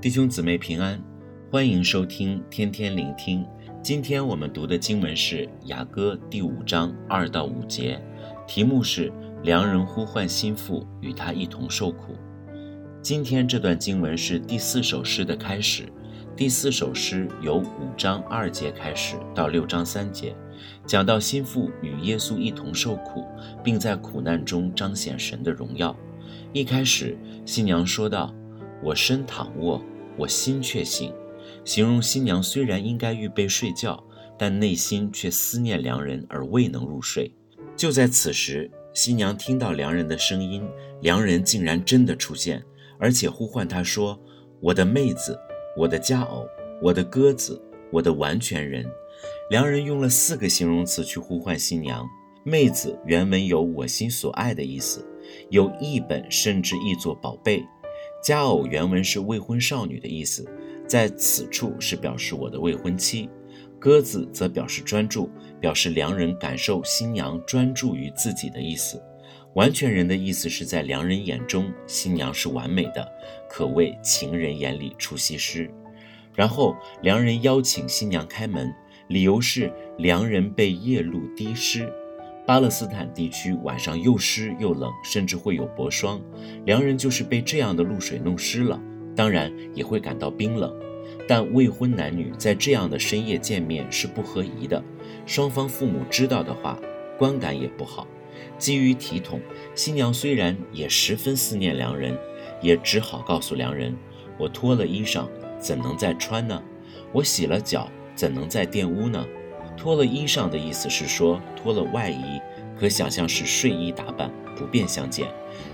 弟兄姊妹平安，欢迎收听天天聆听。今天我们读的经文是雅歌第五章二到五节，题目是“良人呼唤新妇，与他一同受苦”。今天这段经文是第四首诗的开始。第四首诗由五章二节开始到六章三节，讲到心腹与耶稣一同受苦，并在苦难中彰显神的荣耀。一开始，新娘说道：“我身躺卧。”我心却醒，形容新娘虽然应该预备睡觉，但内心却思念良人而未能入睡。就在此时，新娘听到良人的声音，良人竟然真的出现，而且呼唤她说：“我的妹子，我的佳偶，我的鸽子，我的完全人。”良人用了四个形容词去呼唤新娘。妹子原文有我心所爱的意思，有译本甚至译作宝贝。佳偶原文是未婚少女的意思，在此处是表示我的未婚妻。鸽子则表示专注，表示良人感受新娘专注于自己的意思。完全人的意思是在良人眼中，新娘是完美的，可谓情人眼里出西施。然后良人邀请新娘开门，理由是良人被夜露滴湿。巴勒斯坦地区晚上又湿又冷，甚至会有薄霜。良人就是被这样的露水弄湿了，当然也会感到冰冷。但未婚男女在这样的深夜见面是不合宜的，双方父母知道的话，观感也不好。基于体统，新娘虽然也十分思念良人，也只好告诉良人：“我脱了衣裳，怎能再穿呢？我洗了脚，怎能再玷污呢？”脱了衣裳的意思是说脱了外衣，可想象是睡衣打扮，不便相见。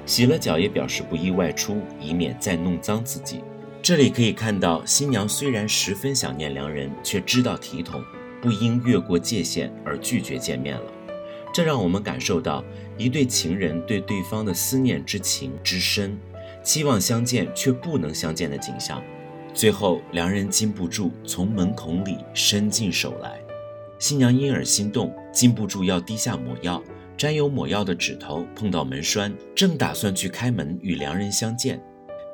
洗了脚也表示不宜外出，以免再弄脏自己。这里可以看到，新娘虽然十分想念良人，却知道体统，不应越过界限而拒绝见面了。这让我们感受到一对情人对对方的思念之情之深，期望相见却不能相见的景象。最后，良人禁不住从门孔里伸进手来。新娘因而心动，禁不住要低下抹药，沾有抹药的指头碰到门栓，正打算去开门与良人相见。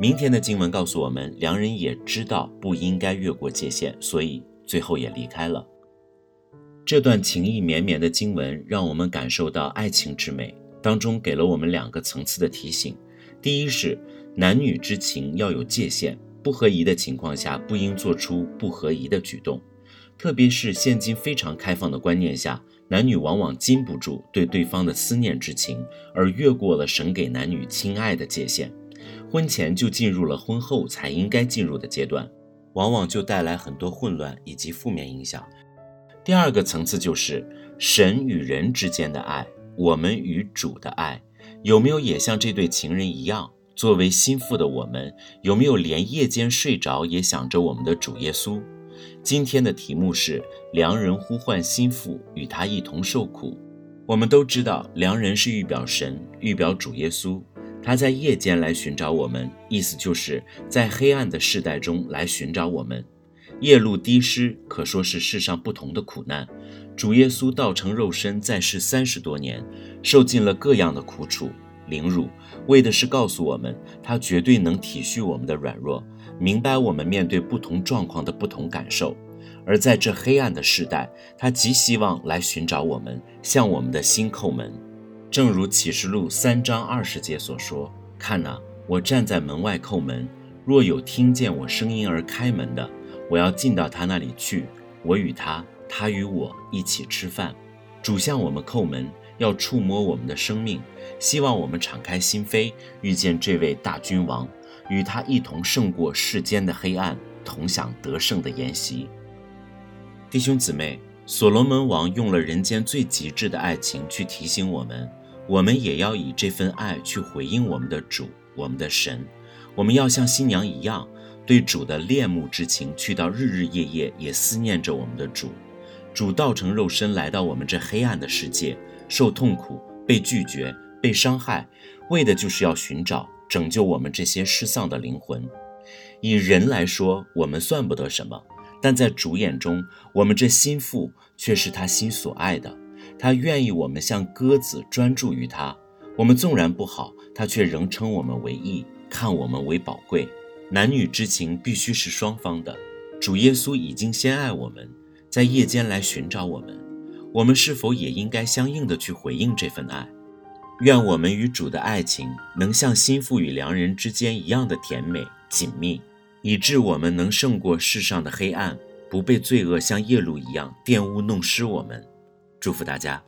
明天的经文告诉我们，良人也知道不应该越过界限，所以最后也离开了。这段情意绵绵的经文让我们感受到爱情之美，当中给了我们两个层次的提醒：第一是男女之情要有界限，不合宜的情况下不应做出不合宜的举动。特别是现今非常开放的观念下，男女往往禁不住对对方的思念之情，而越过了神给男女亲爱的界限，婚前就进入了婚后才应该进入的阶段，往往就带来很多混乱以及负面影响。第二个层次就是神与人之间的爱，我们与主的爱，有没有也像这对情人一样，作为心腹的我们，有没有连夜间睡着也想着我们的主耶稣？今天的题目是良人呼唤心腹，与他一同受苦。我们都知道，良人是预表神，预表主耶稣。他在夜间来寻找我们，意思就是在黑暗的世代中来寻找我们。夜露滴湿，可说是世上不同的苦难。主耶稣道成肉身，在世三十多年，受尽了各样的苦楚、凌辱，为的是告诉我们，他绝对能体恤我们的软弱。明白我们面对不同状况的不同感受，而在这黑暗的时代，他极希望来寻找我们，向我们的心叩门。正如启示录三章二十节所说：“看哪，我站在门外叩门，若有听见我声音而开门的，我要进到他那里去，我与他，他与我一起吃饭。”主向我们叩门，要触摸我们的生命，希望我们敞开心扉，遇见这位大君王。与他一同胜过世间的黑暗，同享得胜的筵席。弟兄姊妹，所罗门王用了人间最极致的爱情去提醒我们，我们也要以这份爱去回应我们的主，我们的神。我们要像新娘一样，对主的恋慕之情去到日日夜夜也思念着我们的主。主道成肉身来到我们这黑暗的世界，受痛苦、被拒绝、被伤害，为的就是要寻找。拯救我们这些失丧的灵魂。以人来说，我们算不得什么，但在主眼中，我们这心腹却是他心所爱的。他愿意我们像鸽子专注于他。我们纵然不好，他却仍称我们为义，看我们为宝贵。男女之情必须是双方的。主耶稣已经先爱我们，在夜间来寻找我们，我们是否也应该相应的去回应这份爱？愿我们与主的爱情能像心腹与良人之间一样的甜美紧密，以致我们能胜过世上的黑暗，不被罪恶像夜露一样玷污弄湿我们。祝福大家。